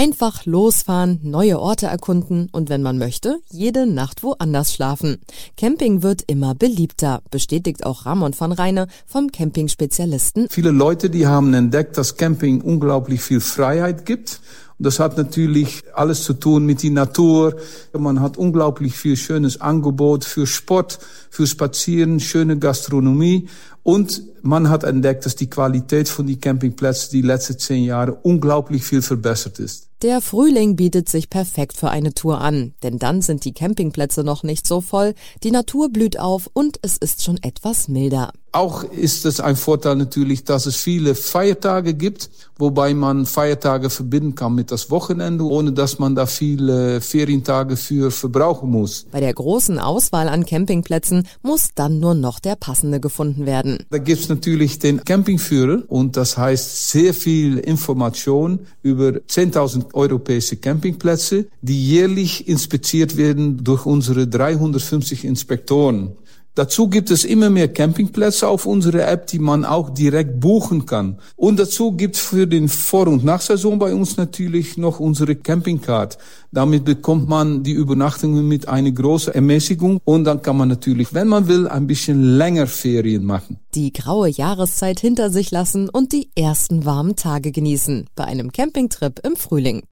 Einfach losfahren, neue Orte erkunden und wenn man möchte, jede Nacht woanders schlafen. Camping wird immer beliebter, bestätigt auch Ramon von Reine vom Camping-Spezialisten. Viele Leute, die haben entdeckt, dass Camping unglaublich viel Freiheit gibt das hat natürlich alles zu tun mit der Natur. Man hat unglaublich viel schönes Angebot für Sport, für Spazieren, schöne Gastronomie. Und man hat entdeckt, dass die Qualität von den Campingplätzen die letzten zehn Jahre unglaublich viel verbessert ist. Der Frühling bietet sich perfekt für eine Tour an, denn dann sind die Campingplätze noch nicht so voll, die Natur blüht auf und es ist schon etwas milder. Auch ist es ein Vorteil natürlich, dass es viele Feiertage gibt, wobei man Feiertage verbinden kann mit das Wochenende, ohne dass man da viele Ferientage für verbrauchen muss. Bei der großen Auswahl an Campingplätzen muss dann nur noch der passende gefunden werden. Da gibt's natürlich den Campingführer und das heißt sehr viel Information über 10.000 europäische Campingplätze, die jährlich inspiziert werden durch unsere 350 Inspektoren. Dazu gibt es immer mehr Campingplätze auf unserer App, die man auch direkt buchen kann. Und dazu gibt es für den Vor- und Nachsaison bei uns natürlich noch unsere Campingcard. Damit bekommt man die Übernachtungen mit einer großen Ermäßigung und dann kann man natürlich, wenn man will, ein bisschen länger Ferien machen. Die graue Jahreszeit hinter sich lassen und die ersten warmen Tage genießen bei einem Campingtrip im Frühling.